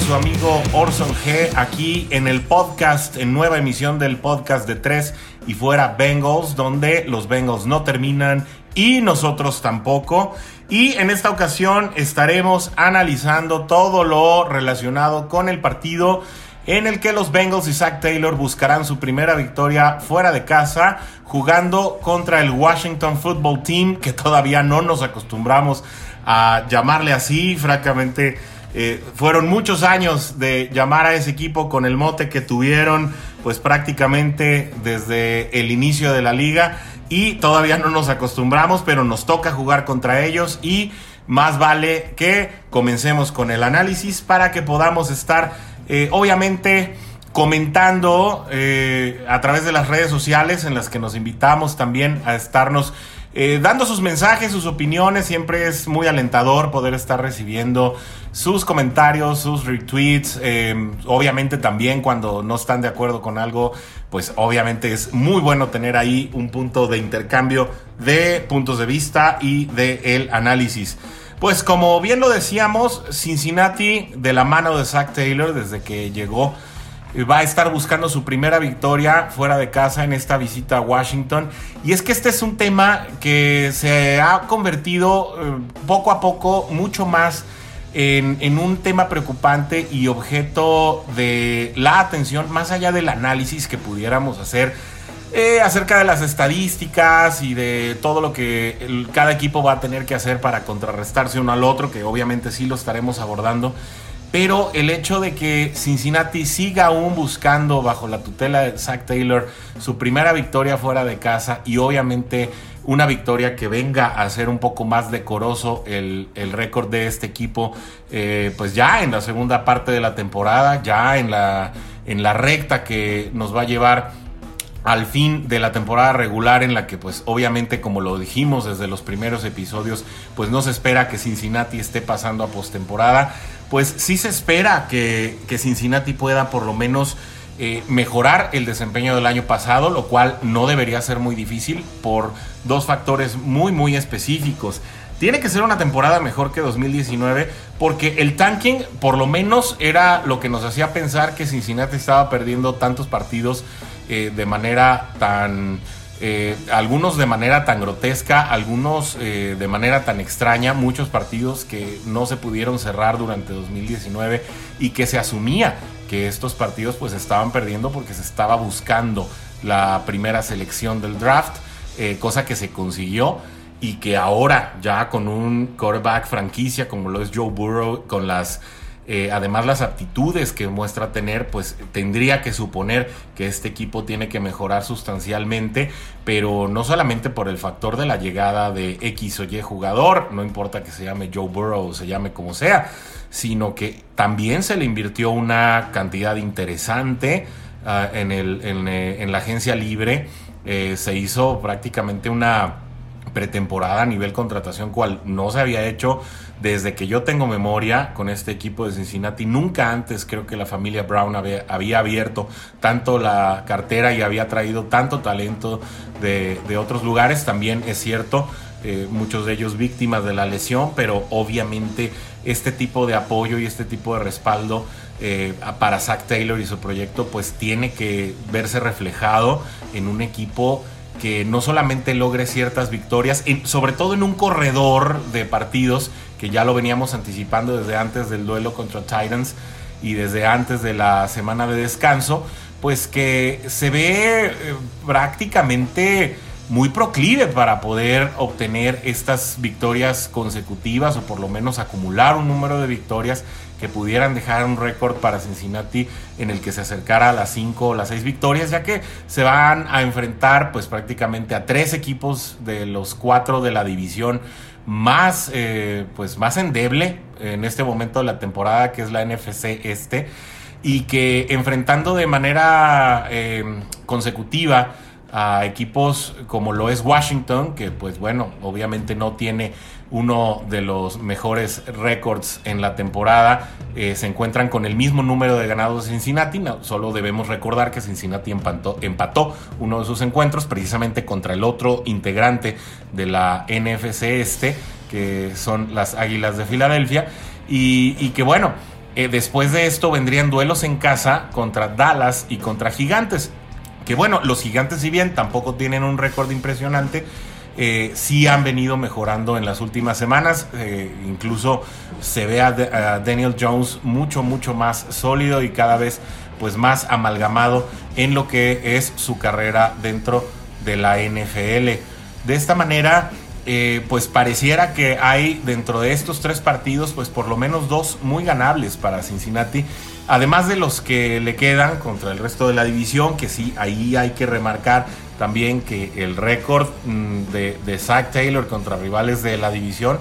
su amigo Orson G aquí en el podcast, en nueva emisión del podcast de tres y fuera Bengals, donde los Bengals no terminan y nosotros tampoco. Y en esta ocasión estaremos analizando todo lo relacionado con el partido en el que los Bengals y Zach Taylor buscarán su primera victoria fuera de casa, jugando contra el Washington Football Team, que todavía no nos acostumbramos a llamarle así, francamente. Eh, fueron muchos años de llamar a ese equipo con el mote que tuvieron, pues prácticamente desde el inicio de la liga. Y todavía no nos acostumbramos, pero nos toca jugar contra ellos. Y más vale que comencemos con el análisis para que podamos estar, eh, obviamente, comentando eh, a través de las redes sociales en las que nos invitamos también a estarnos eh, dando sus mensajes, sus opiniones. Siempre es muy alentador poder estar recibiendo sus comentarios, sus retweets. Eh, obviamente también cuando no están de acuerdo con algo, pues obviamente es muy bueno tener ahí un punto de intercambio de puntos de vista y de el análisis. Pues como bien lo decíamos, Cincinnati de la mano de Zach Taylor desde que llegó va a estar buscando su primera victoria fuera de casa en esta visita a Washington. Y es que este es un tema que se ha convertido eh, poco a poco mucho más en, un tema preocupante y objeto de la atención, más allá del análisis que pudiéramos hacer. Eh, acerca de las estadísticas y de todo lo que cada equipo va a tener que hacer para contrarrestarse uno al otro, que obviamente sí lo estaremos abordando. Pero el hecho de que Cincinnati siga aún buscando bajo la tutela de Zach Taylor su primera victoria fuera de casa y obviamente una victoria que venga a ser un poco más decoroso el, récord de este equipo, eh, pues ya en la segunda parte de la temporada, ya en la, en la recta que nos va a llevar al fin de la temporada regular en la que pues obviamente como lo dijimos desde los primeros episodios pues no se espera que Cincinnati esté pasando a postemporada pues sí se espera que, Cincinnati pueda por lo menos eh, mejorar el desempeño del año pasado, lo cual no debería ser muy difícil por dos factores muy, muy específicos. Tiene que ser una temporada mejor que 2019 porque el tanking por lo menos era lo que nos hacía pensar que Cincinnati estaba perdiendo tantos partidos eh, de manera tan eh, algunos de manera tan grotesca, algunos eh, de manera tan extraña, muchos partidos que no se pudieron cerrar durante 2019 y que se asumía que estos partidos pues estaban perdiendo porque se estaba buscando la primera selección del draft, cosa que se consiguió y que ahora ya con un quarterback franquicia como lo es Joe Burrow, con las eh, además las aptitudes que muestra tener, pues tendría que suponer que este equipo tiene que mejorar sustancialmente, pero no solamente por el factor de la llegada de X o Y jugador, no importa que se llame Joe Burrow o se llame como sea, sino que también se le invirtió una cantidad interesante ah, eh, en, la agencia libre, eh, se hizo prácticamente una pretemporada a nivel contratación cual no se había hecho desde que yo tengo memoria con este equipo de Cincinnati. Nunca antes creo que la familia Brown había, abierto tanto la cartera y había traído tanto talento de, otros lugares. También es cierto, eh, muchos de ellos víctimas de la lesión, pero obviamente este tipo de apoyo y este tipo de respaldo eh, para Zach Taylor y su proyecto pues tiene que verse reflejado en un equipo que no solamente logre ciertas victorias, sobre todo en un corredor de partidos que ya lo veníamos anticipando desde antes del duelo contra Titans y desde antes de la semana de descanso, pues que se ve eh, prácticamente muy proclive para poder obtener estas victorias consecutivas o por lo menos acumular un número de victorias que pudieran dejar un récord para Cincinnati en el que se acercara a las 5 o las 6 victorias, ya que se van a enfrentar pues prácticamente a tres equipos de los cuatro de la división más, eh, pues más endeble en este momento de la temporada, que es la NFC Este, y que enfrentando de manera eh, consecutiva a equipos como lo es Washington, que pues bueno, obviamente no tiene uno de los mejores récords en la temporada, eh, se encuentran con el mismo número de ganados de Cincinnati, solo debemos recordar que Cincinnati empató, uno de sus encuentros precisamente contra el otro integrante de la NFC este, que son las Águilas de Filadelfia, y, que bueno, eh, después de esto vendrían duelos en casa contra Dallas y contra Gigantes. Que bueno, los Gigantes si bien tampoco tienen un récord impresionante, eh, sí han venido mejorando en las últimas semanas. Eh, incluso se ve a, Daniel Jones mucho, mucho más sólido y cada vez pues más amalgamado en lo que es su carrera dentro de la NFL. De esta manera, eh, pues pareciera que hay dentro de estos tres partidos, pues por lo menos dos muy ganables para Cincinnati. Además de los que le quedan contra el resto de la división, que sí, ahí hay que remarcar también que el récord mm, de, de Zach Taylor contra rivales de la división,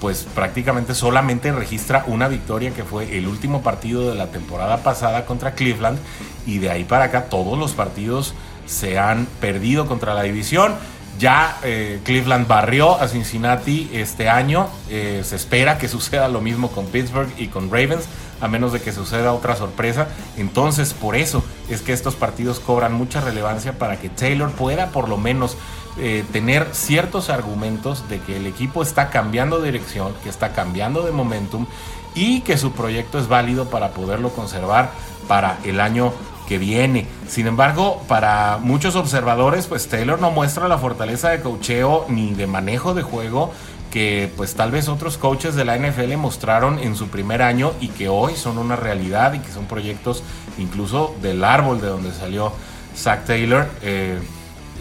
pues prácticamente solamente registra una victoria que fue el último partido de la temporada pasada contra Cleveland y de ahí para acá todos los partidos se han perdido contra la división. Ya eh, Cleveland barrió a Cincinnati este año. Eh, se espera que suceda lo mismo con Pittsburgh y con Ravens, a menos de que suceda otra sorpresa. Entonces, por eso es que estos partidos cobran mucha relevancia para que Taylor pueda por lo menos eh, tener ciertos argumentos de que el equipo está cambiando de dirección, que está cambiando de momentum y que su proyecto es válido para poderlo conservar para el año que viene. Sin embargo, para muchos observadores, pues Taylor no muestra la fortaleza de cocheo ni de manejo de juego que pues tal vez otros coaches de la NFL mostraron en su primer año y que hoy son una realidad y que son proyectos incluso del árbol de donde salió Zach Taylor, eh,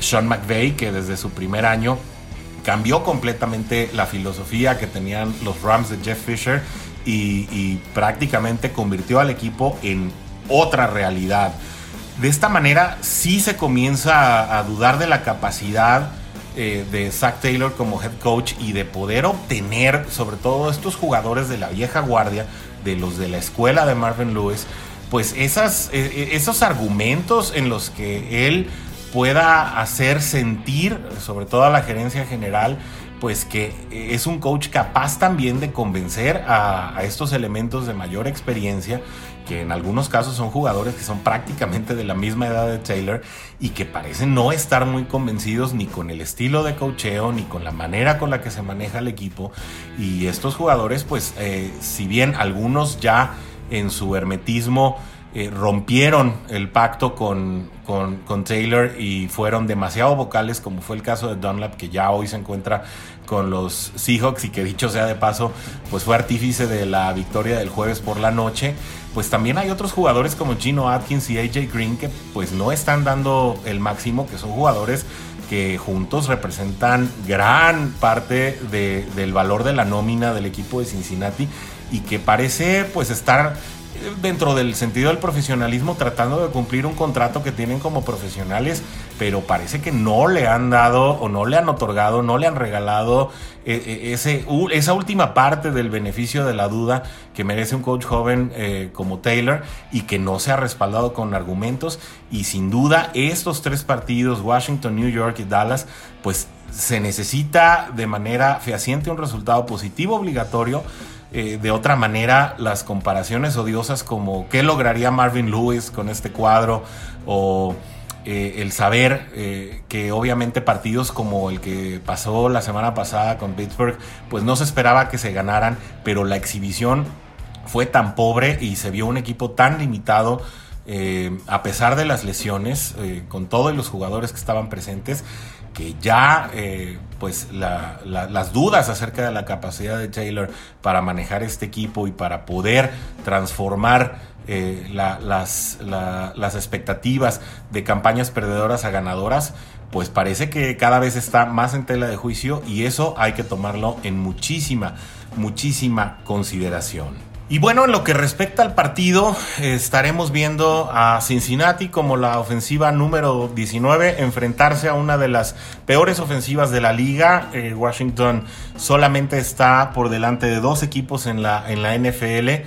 Sean McVay, que desde su primer año cambió completamente la filosofía que tenían los Rams de Jeff Fisher y, y prácticamente convirtió al equipo en otra realidad. De esta manera sí se comienza a, dudar de la capacidad eh, de Zach Taylor como head coach y de poder obtener, sobre todo estos jugadores de la vieja guardia, de los de la escuela de Marvin Lewis, pues esas, e, e, esos argumentos en los que él pueda hacer sentir, sobre todo a la gerencia general, pues que es un coach capaz también de convencer a estos elementos de mayor experiencia que en algunos casos son jugadores que son prácticamente de la misma edad de Taylor y que parecen no estar muy convencidos ni con el estilo de cocheo ni con la manera con la que se maneja el equipo. Y estos jugadores, pues, eh, si bien algunos ya en su hermetismo eh, rompieron el pacto con, con, Taylor y fueron demasiado vocales, como fue el caso de Dunlap, que ya hoy se encuentra con los Seahawks y que dicho sea de paso, pues fue artífice de la victoria del jueves por la noche. Pues también hay otros jugadores como Gino Atkins y AJ Green que pues no están dando el máximo, que son jugadores que juntos representan gran parte del valor de la nómina del equipo de Cincinnati y que parece pues estar dentro del sentido del profesionalismo tratando de cumplir un contrato que tienen como profesionales, pero parece que no le han dado o no le han otorgado, no le han regalado eh, eh, ese, esa última parte del beneficio de la duda que merece un coach joven eh, como Taylor y que no se ha respaldado con argumentos. Y sin duda estos tres partidos, Washington, New York y Dallas, pues se necesita de manera fehaciente un resultado positivo obligatorio eh, de otra manera las comparaciones odiosas como qué lograría Marvin Lewis con este cuadro o eh, el saber eh, que obviamente partidos como el que pasó la semana pasada con Pittsburgh, pues no se esperaba que se ganaran, pero la exhibición fue tan pobre y se vio un equipo tan limitado. a pesar de las lesiones, con todos los jugadores que estaban presentes, que ya eh, pues las dudas acerca de la capacidad de Taylor para manejar este equipo y para poder transformar eh, las, las expectativas de campañas perdedoras a ganadoras, pues parece que cada vez está más en tela de juicio y eso hay que tomarlo en muchísima, muchísima consideración. Y bueno, en lo que respecta al partido, estaremos viendo a Cincinnati como la ofensiva número 19 enfrentarse a una de las peores ofensivas de la liga. Eh, Washington solamente está por delante de dos equipos en la, en la NFL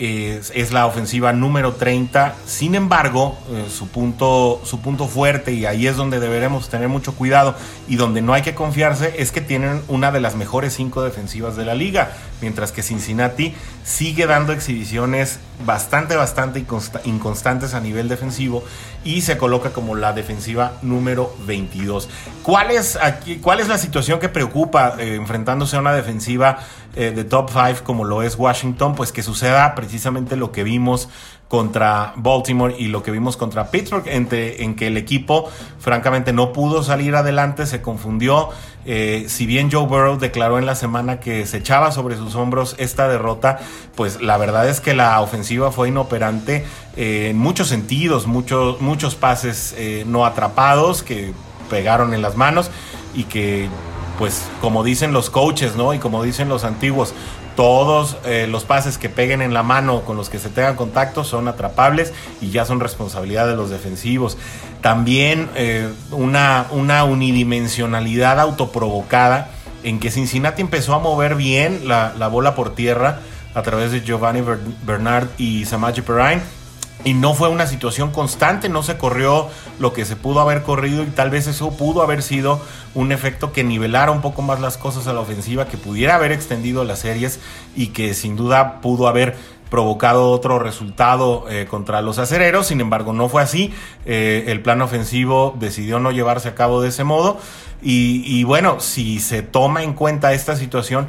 es, la ofensiva número 30. Sin embargo, eh, su, punto, su punto fuerte, y ahí es donde deberemos tener mucho cuidado y donde no hay que confiarse, es que tienen una de las mejores cinco defensivas de la liga, mientras que Cincinnati sigue dando exhibiciones bastante, bastante inconstantes a nivel defensivo y se coloca como la defensiva número 22. ¿Cuál es, aquí, cuál es la situación que preocupa eh, enfrentándose a una defensiva eh, de top 5 como lo es Washington? Pues que suceda precisamente lo que vimos contra Baltimore y lo que vimos contra Pittsburgh, en, en que el equipo francamente no pudo salir adelante, se confundió. Eh, si bien Joe Burrow declaró en la semana que se echaba sobre sus hombros esta derrota, pues la verdad es que la ofensiva fue inoperante eh, en muchos sentidos, muchos, muchos pases eh, no atrapados que pegaron en las manos y que pues como dicen los coaches, ¿no? Y como dicen los antiguos, todos eh, los pases que peguen en la mano con los que se tengan contacto son atrapables y ya son responsabilidad de los defensivos. También eh, una, una unidimensionalidad autoprovocada en que Cincinnati empezó a mover bien la, la bola por tierra a través de Giovanni Bernard y Samaje Perrine y no fue una situación constante, no se corrió lo que se pudo haber corrido y tal vez eso pudo haber sido un efecto que nivelara un poco más las cosas a la ofensiva, que pudiera haber extendido las series y que sin duda pudo haber provocado otro resultado eh, contra los acereros, sin embargo no fue así, eh, el plan ofensivo decidió no llevarse a cabo de ese modo. Y, y bueno, si se toma en cuenta esta situación,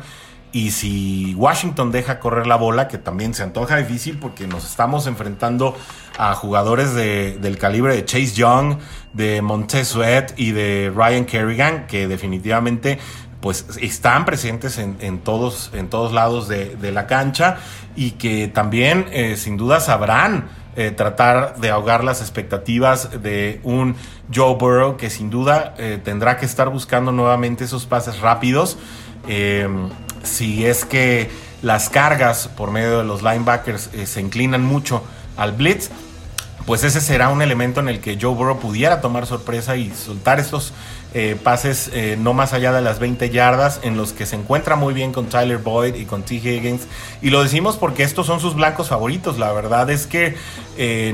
y si Washington deja correr la bola, que también se antoja difícil porque nos estamos enfrentando a jugadores de, del calibre de Chase Young, de Montez y de Ryan Kerrigan, que definitivamente pues están presentes en, todos, en todos lados de, la cancha y que también eh, sin duda sabrán eh, tratar de ahogar las expectativas de un Joe Burrow que sin duda eh, tendrá que estar buscando nuevamente esos pases rápidos si es que las cargas por medio de los linebackers eh, se inclinan mucho al blitz, pues ese será un elemento en el que Joe Burrow pudiera tomar sorpresa y soltar estos eh, pases eh, no más allá de las 20 yardas en los que se encuentra muy bien con Tyler Boyd y con T. Higgins. Y lo decimos porque estos son sus blancos favoritos. La verdad es que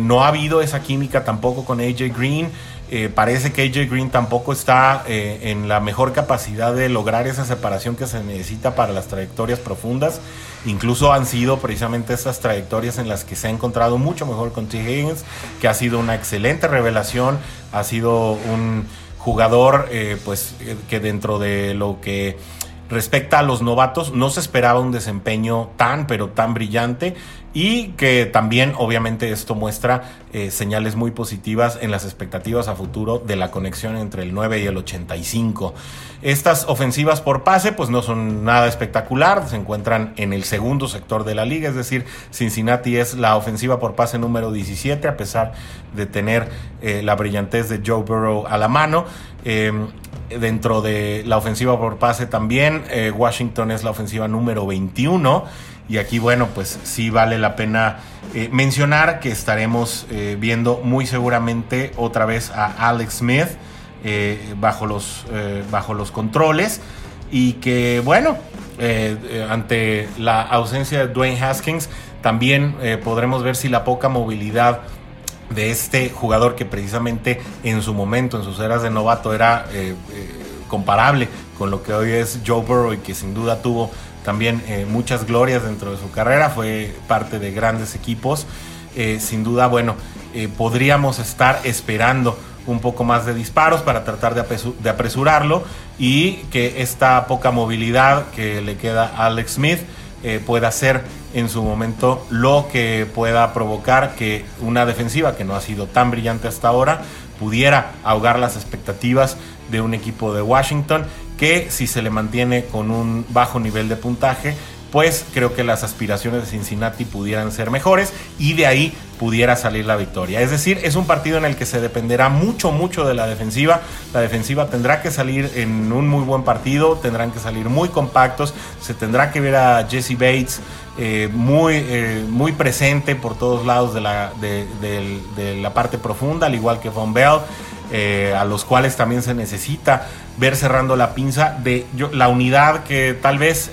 no ha habido esa química tampoco con AJ Green. Eh, parece que AJ Green tampoco está eh, en la mejor capacidad de lograr esa separación que se necesita para las trayectorias profundas. Incluso han sido precisamente esas trayectorias en las que se ha encontrado mucho mejor con T. Higgins, que ha sido una excelente revelación, ha sido un jugador eh, pues que dentro de lo que respecta a los novatos no se esperaba un desempeño tan pero tan brillante y que también obviamente esto muestra eh, señales muy positivas en las expectativas a futuro de la conexión entre el 9 y el 85. Estas ofensivas por pase pues no son nada espectacular, se encuentran en el segundo sector de la liga, es decir, Cincinnati es la ofensiva por pase número 17 a pesar de tener eh, la brillantez de Joe Burrow a la mano. Eh, dentro de la ofensiva por pase también, Washington es la ofensiva número 21 y aquí, bueno, pues sí vale la pena eh, mencionar que estaremos eh, viendo muy seguramente otra vez a Alex Smith eh, bajo, los, bajo los controles. Y que, bueno, ante la ausencia de Dwayne Haskins, también podremos ver si la poca movilidad de este jugador que precisamente en su momento, en sus eras de novato, era comparable con lo que hoy es Joe Burrow y que sin duda tuvo también eh, muchas glorias dentro de su carrera, fue parte de grandes equipos. Eh, sin duda, bueno, eh, podríamos estar esperando un poco más de disparos para tratar de, apresurarlo y que esta poca movilidad que le queda a Alex Smith pueda ser en su momento lo que pueda provocar que una defensiva que no ha sido tan brillante hasta ahora pudiera ahogar las expectativas de un equipo de Washington que si se le mantiene con un bajo nivel de puntaje, pues creo que las aspiraciones de Cincinnati pudieran ser mejores y de ahí pudiera salir la victoria. Es decir, es un partido en el que se dependerá mucho, mucho de la defensiva. La defensiva tendrá que salir en un muy buen partido, tendrán que salir muy compactos, se tendrá que ver a Jesse Bates eh, muy, eh, muy presente por todos lados de la, de, la parte profunda, al igual que Von Bell. Eh, a los cuales también se necesita ver cerrando la pinza de la unidad que tal vez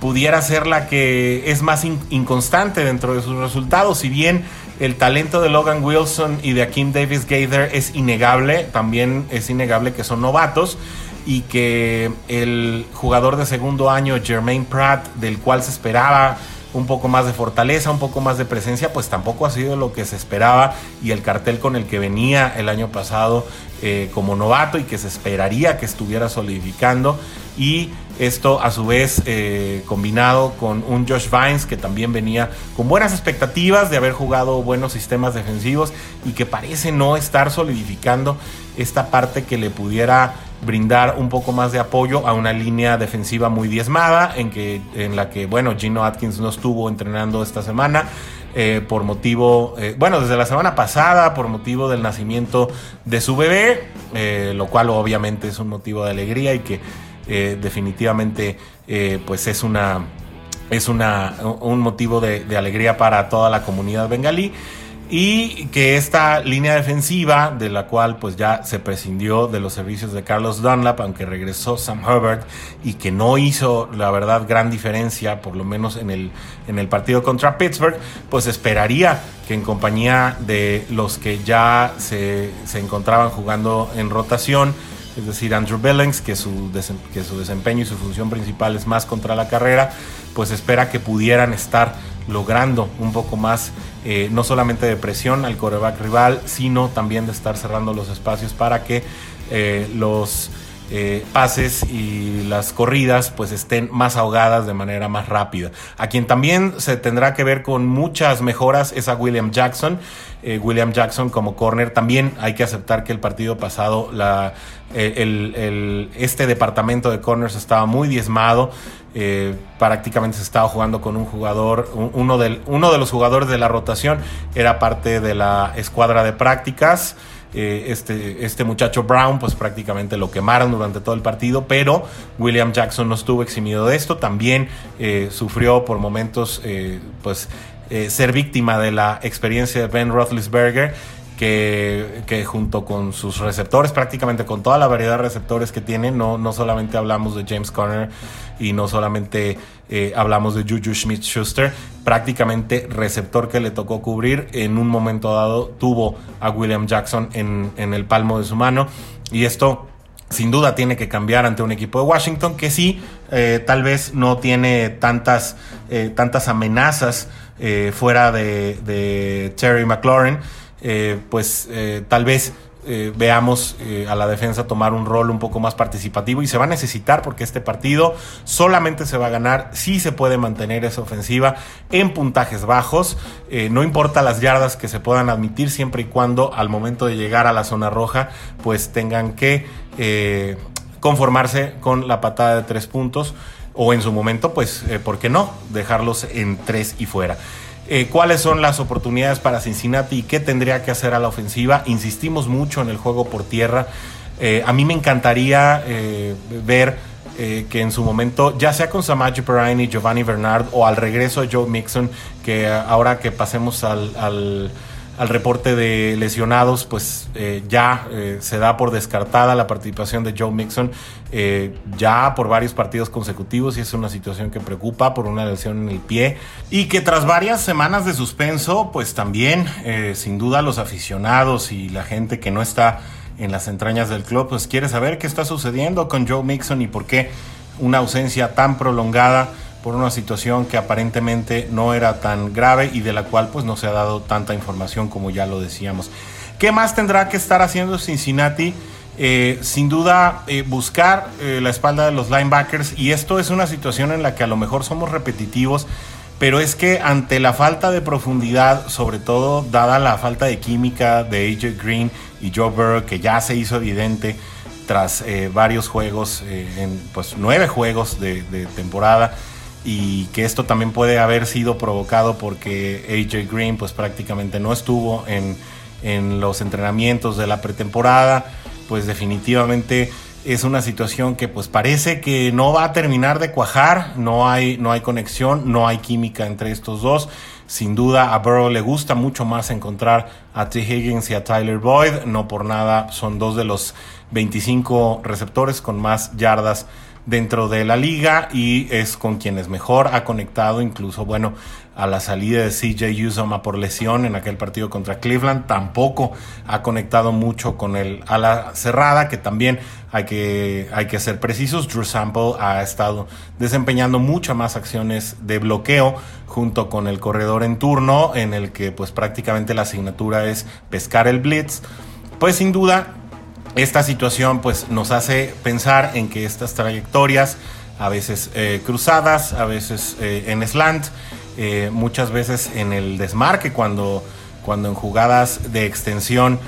pudiera ser la que es más inconstante dentro de sus resultados. Si bien el talento de Logan Wilson y de Akeem Davis Gaither es innegable, también es innegable que son novatos y que el jugador de segundo año, Jermaine Pratt, del cual se esperaba un poco más de fortaleza, un poco más de presencia, pues tampoco ha sido lo que se esperaba y el cartel con el que venía el año pasado eh, como novato y que se esperaría que estuviera solidificando. Y esto a su vez eh, combinado con un Josh Vines que también venía con buenas expectativas de haber jugado buenos sistemas defensivos y que parece no estar solidificando esta parte que le pudiera brindar un poco más de apoyo a una línea defensiva muy diezmada en, que, en la que, bueno, Gino Atkins no estuvo entrenando esta semana. Eh, por motivo, eh, bueno, desde la semana pasada, por motivo del nacimiento de su bebé, lo cual obviamente es un motivo de alegría y que eh, definitivamente eh, pues es una es una, un motivo de, alegría para toda la comunidad bengalí y que esta línea defensiva de la cual pues ya se prescindió de los servicios de Carlos Dunlap aunque regresó Sam Herbert y que no hizo la verdad gran diferencia por lo menos en el, en el partido contra Pittsburgh pues esperaría que en compañía de los que ya se, se encontraban jugando en rotación es decir, Andrew Billings, que su, que su desempeño y su función principal es más contra la carrera, pues espera que pudieran estar logrando un poco más, eh, no solamente de presión al coreback rival, sino también de estar cerrando los espacios para que eh, los eh, pases y las corridas pues estén más ahogadas de manera más rápida. A quien también se tendrá que ver con muchas mejoras es a William Jackson. Eh, William Jackson como corner también hay que aceptar que el partido pasado la, el, este departamento de corners estaba muy diezmado. Eh, prácticamente se estaba jugando con un jugador, uno, del, uno de los jugadores de la rotación era parte de la escuadra de prácticas. Eh, este, este muchacho Brown, pues prácticamente lo quemaron durante todo el partido, pero William Jackson no estuvo eximido de esto, también eh, sufrió por momentos, eh, pues, ser víctima de la experiencia de Ben Roethlisberger. Que, que, junto con sus receptores, prácticamente con toda la variedad de receptores que tiene, no, no solamente hablamos de James Conner y no solamente eh, hablamos de Juju Smith Schuster, prácticamente receptor que le tocó cubrir. En un momento dado tuvo a William Jackson en, el palmo de su mano. Y esto sin duda tiene que cambiar ante un equipo de Washington que sí, eh, tal vez no tiene tantas, eh, tantas amenazas fuera de, de, Terry McLaurin. pues tal vez eh, veamos eh, a la defensa tomar un rol un poco más participativo y se va a necesitar porque este partido solamente se va a ganar si se puede mantener esa ofensiva en puntajes bajos, eh, no importa las yardas que se puedan admitir siempre y cuando al momento de llegar a la zona roja pues tengan que conformarse con la patada de tres puntos o en su momento pues, ¿por qué no? Dejarlos en tres y fuera. Eh, cuáles son las oportunidades para Cincinnati y qué tendría que hacer a la ofensiva. Insistimos mucho en el juego por tierra. Eh, a mí me encantaría eh, ver que en su momento, ya sea con Samaji Perrine y Giovanni Bernard o al regreso de Joe Mixon, que ahora que pasemos al reporte de lesionados, pues eh, ya eh, se da por descartada la participación de Joe Mixon eh, ya por varios partidos consecutivos y es una situación que preocupa por una lesión en el pie y que tras varias semanas de suspenso, pues también sin duda los aficionados y la gente que no está en las entrañas del club, pues quiere saber qué está sucediendo con Joe Mixon y por qué una ausencia tan prolongada por una situación que aparentemente no era tan grave y de la cual pues no se ha dado tanta información como ya lo decíamos. ¿Qué más tendrá que estar haciendo Cincinnati? Eh, sin duda eh, buscar eh, la espalda de los linebackers y esto es una situación en la que a lo mejor somos repetitivos, pero es que ante la falta de profundidad, sobre todo dada la falta de química de AJ Green y Joe Burrow, que ya se hizo evidente tras varios juegos, en pues nueve juegos de temporada, y que esto también puede haber sido provocado porque AJ Green pues prácticamente no estuvo en, los entrenamientos de la pretemporada, pues definitivamente es una situación que pues parece que no va a terminar de cuajar, no hay, no hay conexión, no hay química entre estos dos. Sin duda a Burrow le gusta mucho más encontrar a T. Higgins y a Tyler Boyd, no por nada son dos de los 25 receptores con más yardas dentro de la liga y es con quienes mejor ha conectado, incluso, bueno, a la salida de CJ Uzoma por lesión en aquel partido contra Cleveland, tampoco ha conectado mucho con el ala cerrada, que también hay que, hay que ser precisos. Drew Sample ha estado desempeñando muchas más acciones de bloqueo junto con el corredor en turno, en el que pues prácticamente la asignatura es pescar el blitz. Pues sin duda, esta situación pues nos hace pensar en que estas trayectorias, a veces eh, cruzadas, a veces eh, en slant, eh, muchas veces en el desmarque cuando, cuando en jugadas de extensión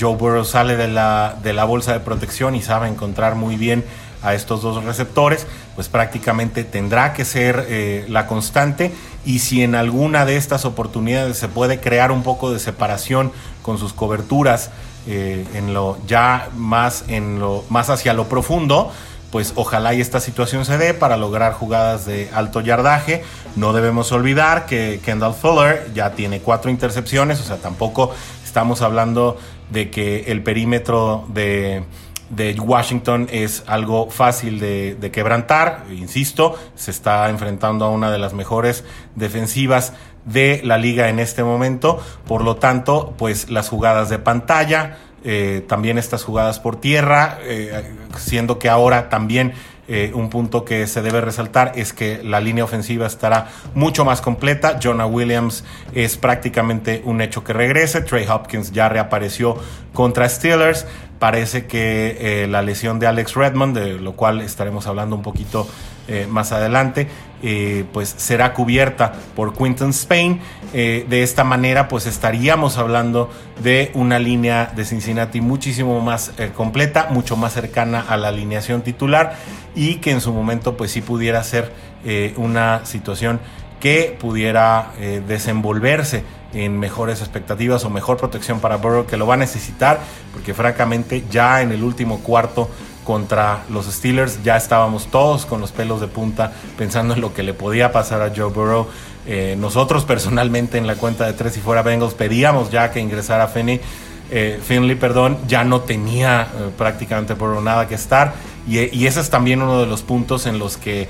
Joe Burrow sale de la, de la bolsa de protección y sabe encontrar muy bien a estos dos receptores, pues prácticamente tendrá que ser la constante y si en alguna de estas oportunidades se puede crear un poco de separación con sus coberturas eh, en lo ya más en lo más hacia lo profundo pues ojalá y esta situación se dé para lograr jugadas de alto yardaje. No debemos olvidar que Kendall Fuller ya tiene cuatro intercepciones, o sea, tampoco estamos hablando de que el perímetro de, Washington es algo fácil de, de, quebrantar. Insisto, se está enfrentando a una de las mejores defensivas de la liga en este momento. Por lo tanto, pues las jugadas de pantalla, eh, también estas jugadas por tierra, eh, siendo que ahora también eh, un punto que se debe resaltar es que la línea ofensiva estará mucho más completa. Jonah Williams es prácticamente un hecho que regrese. Trey Hopkins ya reapareció contra Steelers. Parece que la lesión de Alex Redmond, de lo cual estaremos hablando un poquito más adelante, eh, pues será cubierta por Quinton Spain. Eh, de esta manera, pues estaríamos hablando de una línea de Cincinnati muchísimo más eh, completa, mucho más cercana a la alineación titular y que en su momento, pues sí pudiera ser una situación que pudiera desenvolverse en mejores expectativas o mejor protección para Burrow, que lo va a necesitar, porque francamente ya en el último cuarto contra los Steelers. Ya estábamos todos con los pelos de punta pensando en lo que le podía pasar a Joe Burrow. Eh, nosotros personalmente en la cuenta de tres y fuera Bengals pedíamos ya que ingresara Finley, eh, Finley perdón, ya no tenía eh, prácticamente Burrow nada que estar. Y, y, ese es también uno de los puntos en los que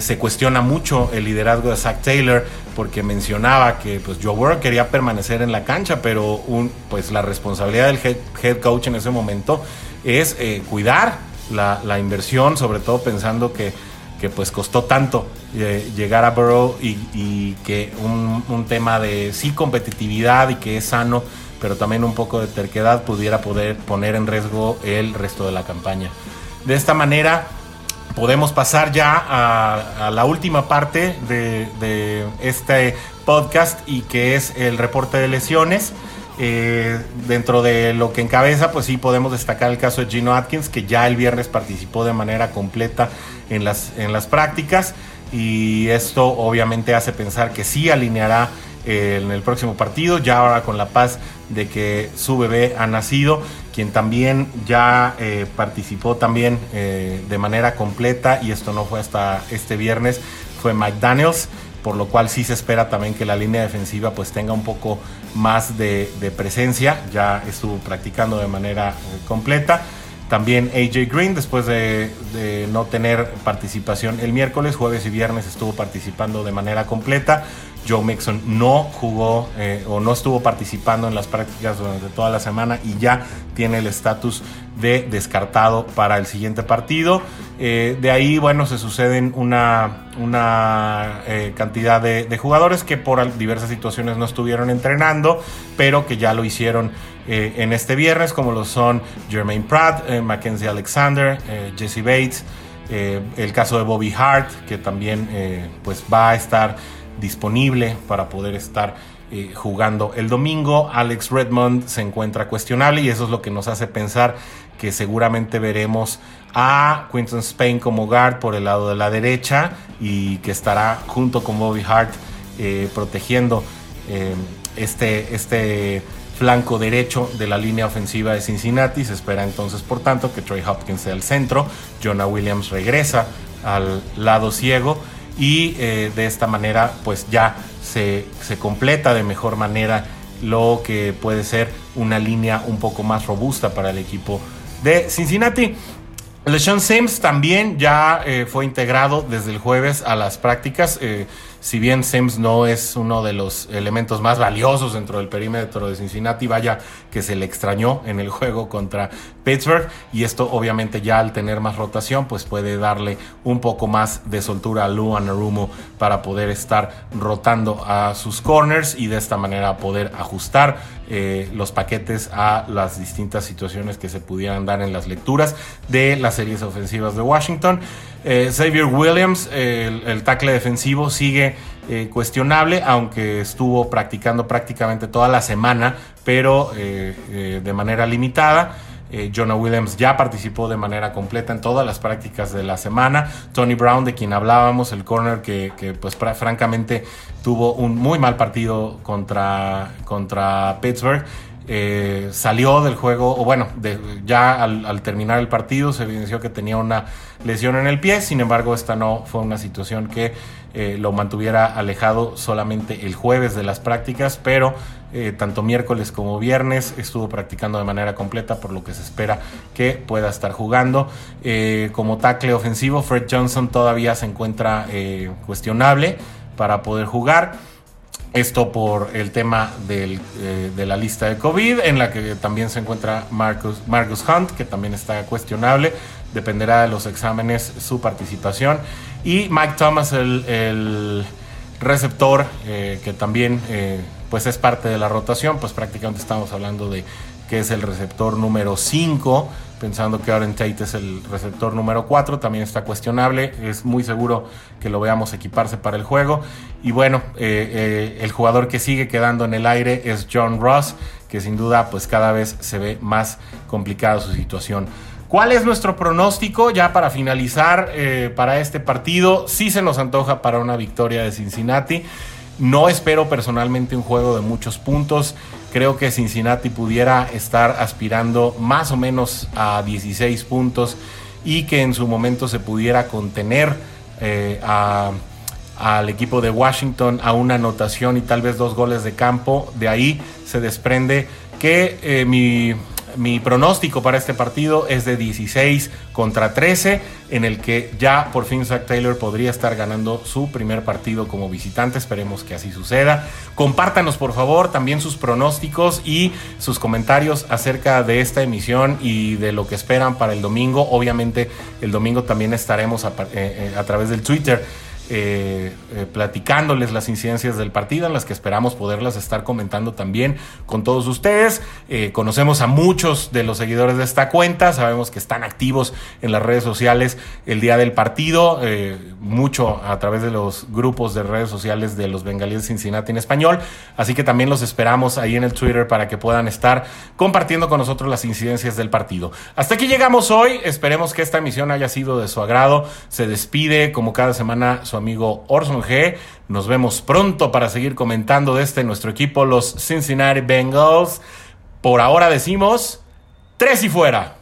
se cuestiona mucho el liderazgo de Zach Taylor porque mencionaba que pues Joe Burrow quería permanecer en la cancha pero pues la responsabilidad del head, coach en ese momento es eh, cuidar la, inversión, sobre todo pensando que, pues costó tanto eh, llegar a Burrow y, que un, tema de sí competitividad y que es sano, pero también un poco de terquedad pudiera poder poner en riesgo el resto de la campaña. De esta manera podemos pasar ya a, la última parte de este podcast y que es el reporte de lesiones. Eh, dentro de lo que encabeza, pues sí podemos destacar el caso de Gino Atkins, que ya el viernes participó de manera completa en las, en las prácticas y esto obviamente hace pensar que sí alineará eh, en el próximo partido, ya ahora con la paz de que su bebé ha nacido, quien también ya eh, participó también de manera completa y esto no fue hasta este viernes, fue Mike Daniels por lo cual sí se espera también que la línea defensiva pues tenga un poco más de, presencia, ya estuvo practicando de manera eh, completa. También AJ Green, después de, no tener participación el miércoles, jueves y viernes estuvo participando de manera completa. Joe Mixon no jugó eh, o no estuvo participando en las prácticas durante toda la semana y ya tiene el estatus de descartado para el siguiente partido. Eh, de ahí, bueno, se suceden una, una eh, cantidad de, jugadores que por diversas situaciones no estuvieron entrenando, pero que ya lo hicieron en este viernes, como lo son Jermaine Pratt, Mackenzie Alexander, Jesse Bates. el caso de Bobby Hart, que también pues va a estar disponible para poder estar eh, jugando el domingo. Alex Redmond se encuentra cuestionable y eso es lo que nos hace pensar que seguramente veremos a Quinton Spain como guard por el lado de la derecha y que estará junto con Bobby Hart eh, protegiendo eh, este, este flanco derecho de la línea ofensiva de Cincinnati. Se espera entonces, por tanto, que Trey Hopkins sea el centro. Jonah Williams regresa al lado ciego y eh, de esta manera pues ya se, completa de mejor manera lo que puede ser una línea un poco más robusta para el equipo de Cincinnati. LeSean Sims también ya eh, fue integrado desde el jueves a las prácticas. Eh, si bien Sims no es uno de los elementos más valiosos dentro del perímetro de Cincinnati, vaya que se le extrañó en el juego contra Pittsburgh y esto obviamente ya al tener más rotación pues puede darle un poco más de soltura a Lou Anarumo para poder estar rotando a sus corners y de esta manera poder ajustar eh, los paquetes a las distintas situaciones que se pudieran dar en las lecturas de las series ofensivas de Washington. Eh, Xavier Williams, el, tackle defensivo, sigue eh, cuestionable, aunque estuvo practicando prácticamente toda la semana, pero eh, de manera limitada. Jonah Williams ya participó de manera completa en todas las prácticas de la semana. Tony Brown, de quien hablábamos, el corner que, que pues francamente tuvo un muy mal partido contra, contra Pittsburgh. Eh, salió del juego, o bueno, ya al, terminar el partido se evidenció que tenía una lesión en el pie, sin embargo esta no fue una situación que eh, lo mantuviera alejado solamente el jueves de las prácticas, pero eh, tanto miércoles como viernes estuvo practicando de manera completa, por lo que se espera que pueda estar jugando. como tackle ofensivo, Fred Johnson todavía se encuentra cuestionable para poder jugar. Esto por el tema eh, de la lista de COVID, en la que también se encuentra Marcus, Marcus Hunt, que también está cuestionable. Dependerá de los exámenes su participación. Y Mike Thomas, el, receptor, eh, que también eh, pues es parte de la rotación, pues prácticamente estamos hablando de que es el receptor número 5 pensando que Aaron Tate es el receptor número 4, también está cuestionable, es muy seguro que lo veamos equiparse para el juego. Y bueno, eh, eh, el jugador que sigue quedando en el aire es John Ross, que sin duda pues cada vez se ve más complicada su situación. ¿Cuál es nuestro pronóstico ya para finalizar eh, para este partido? Sí se nos antoja para una victoria de Cincinnati. No espero personalmente un juego de muchos puntos. Creo que Cincinnati pudiera estar aspirando más o menos a 16 puntos y que en su momento se pudiera contener eh, al equipo de Washington a una anotación y tal vez dos goles de campo. De ahí se desprende que eh, mi mi pronóstico para este partido es de 16 contra 13, en el que ya por fin Zach Taylor podría estar ganando su primer partido como visitante. Esperemos que así suceda. Compártanos por favor también sus pronósticos y sus comentarios acerca de esta emisión y de lo que esperan para el domingo. Obviamente el domingo también estaremos a, eh, eh, a través del Twitter eh, eh, platicándoles las incidencias del partido, en las que esperamos poderlas estar comentando también con todos ustedes. Eh, conocemos a muchos de los seguidores de esta cuenta, sabemos que están activos en las redes sociales el día del partido, mucho a través de los grupos de redes sociales de los bengalíes Cincinnati en español, así que también los esperamos ahí en el Twitter para que puedan estar compartiendo con nosotros las incidencias del partido. Hasta aquí llegamos hoy, esperemos que esta emisión haya sido de su agrado, se despide como cada semana amigo Orson G. Nos vemos pronto para seguir comentando de este nuestro equipo, los Cincinnati Bengals. Por ahora decimos, tres y fuera.